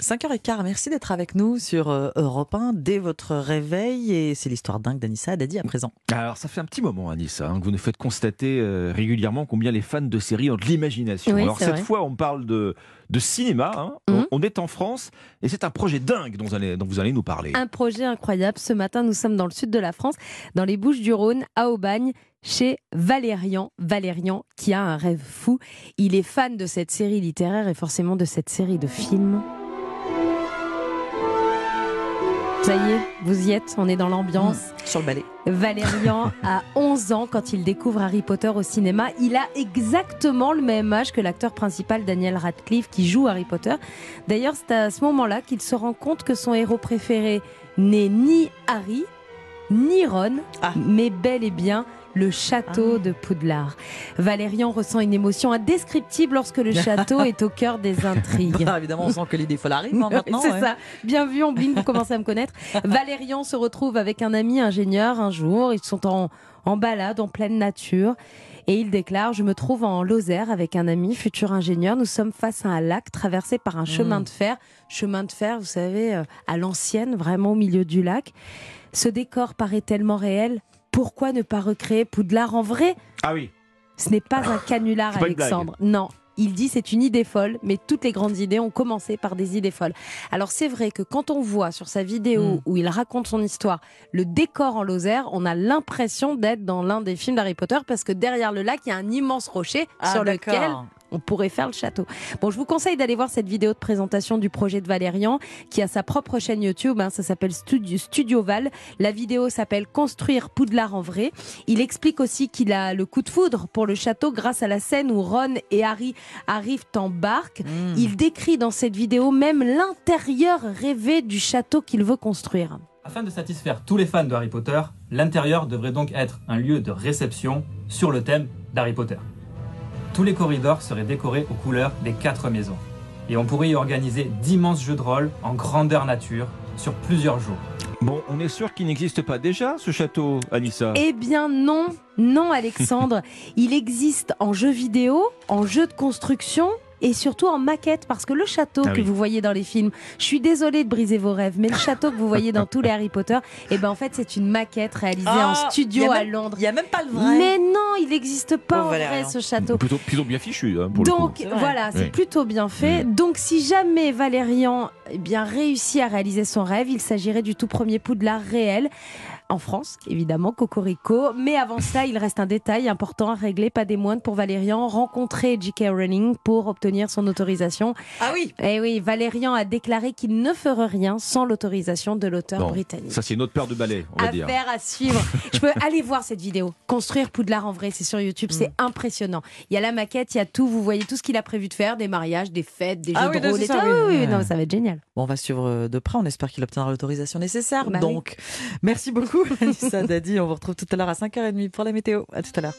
5h15, merci d'être avec nous sur euh, Europe 1 dès votre réveil. Et c'est l'histoire dingue d'Anissa Dadi à présent. Alors, ça fait un petit moment, Anissa, hein, que vous nous faites constater euh, régulièrement combien les fans de séries ont de l'imagination. Oui, Alors, cette vrai. fois, on parle de, de cinéma. hein. On- Mhm. on, est en France et c'est un projet dingue dont vous allez, dont vous allez nous parler. Un projet incroyable. Ce matin, nous sommes dans le sud de la France, dans les Bouches-du-Rhône, à Aubagne, chez Valérian. Valérian qui a un rêve fou. Il est fan de cette série littéraire et forcément de cette série de films. Ça y est, vous y êtes, on est dans l'ambiance. Sur le balai. Valérian a 11 ans quand il découvre Harry Potter au cinéma. Il a exactement le même âge que l'acteur principal Daniel Radcliffe qui joue Harry Potter. D'ailleurs, c'est à ce moment-là qu'il se rend compte que son héros préféré n'est ni Harry, ni Ron, Ah. mais bel et bien le château de Poudlard. Valérian ressent une émotion indescriptible lorsque le château est au cœur des intrigues. Bah, évidemment, on sent que l'idée folle arrive hein, maintenant. C'est ouais. ça. Bien vu, Ombline, vous commencez à me connaître. Valérian se retrouve avec un ami ingénieur un jour. Ils sont en, en balade, en pleine nature. Et il déclare Je me trouve en Lozère avec un ami, futur ingénieur. Nous sommes face à un lac traversé par un chemin de fer. Chemin de fer, vous savez, euh, à l'ancienne, vraiment au milieu du lac. Ce décor paraît tellement réel. Pourquoi ne pas recréer Poudlard en vrai? Ah oui. ce n'est pas un canular, pas. Alexandre. Non. Il dit c'est une idée folle, mais toutes les grandes idées ont commencé par des idées folles. Alors c'est vrai que quand on voit sur sa vidéo Mm. où il raconte son histoire le décor en Lozère, on a l'impression d'être dans l'un des films d'Harry Potter parce que derrière le lac, il y a un immense rocher Ah, sur lequel on pourrait faire le château. Bon, je vous conseille d'aller voir cette vidéo de présentation du projet de Valérian, qui a sa propre chaîne YouTube. hein, ça s'appelle Studio, Studio Val. La vidéo s'appelle Construire Poudlard en vrai. Il explique aussi qu'il a le coup de foudre pour le château grâce à la scène où Ron et Harry arrivent en barque. Mm. Il décrit dans cette vidéo même l'intérieur rêvé du château qu'il veut construire. Afin de satisfaire tous les fans de Harry Potter, l'intérieur devrait donc être un lieu de réception sur le thème d'Harry Potter. Tous les corridors seraient décorés aux couleurs des quatre maisons. Et on pourrait y organiser d'immenses jeux de rôle en grandeur nature sur plusieurs jours. Bon, on est sûr qu'il n'existe pas déjà ce château, Anissa. Eh bien non, non Alexandre. Il existe en jeu vidéo, en jeu de construction et surtout en maquette parce que le château Ah que oui. vous voyez dans les films, je suis désolée de briser vos rêves, mais le château que vous voyez dans tous les Harry Potter, eh ben en fait c'est une maquette réalisée Ah, en studio il y a à Londres. Il n'y a même pas le vrai. Mais non, il n'existe pas Oh, en vrai ce château. Plutôt, plutôt bien fichu hein, pour le coup. Donc C'est vrai. voilà, c'est Oui. plutôt bien fait. Donc si jamais Valérian eh bien réussit à réaliser son rêve, il s'agirait du tout premier Poudlard réel en France, évidemment, Cocorico. Mais avant cela, il reste un détail important à régler, pas des moindres pour Valérian, rencontrer J.K. Rowling pour obtenir son autorisation. Ah oui. Eh oui, Valérian a déclaré qu'il ne ferait rien sans l'autorisation de l'auteur Bon, britannique. Ça, c'est une autre paire de balais, on va dire. Affaire à suivre. Je peux aller voir cette vidéo. Construire Poudlard en vrai, c'est sur YouTube, Mm. c'est impressionnant. Il y a la maquette, il y a tout. Vous voyez tout ce qu'il a prévu de faire, des mariages, des fêtes, des Ah jeux oui, de rôle. ça, oui. Ah oui, oui, non, ça va être génial. Bon, on va suivre de près. On espère qu'il obtiendra l'autorisation nécessaire. Bah oui. Donc, merci beaucoup, Anissa Dadi. On vous retrouve tout à l'heure à 5h30 pour la météo. À tout à l'heure.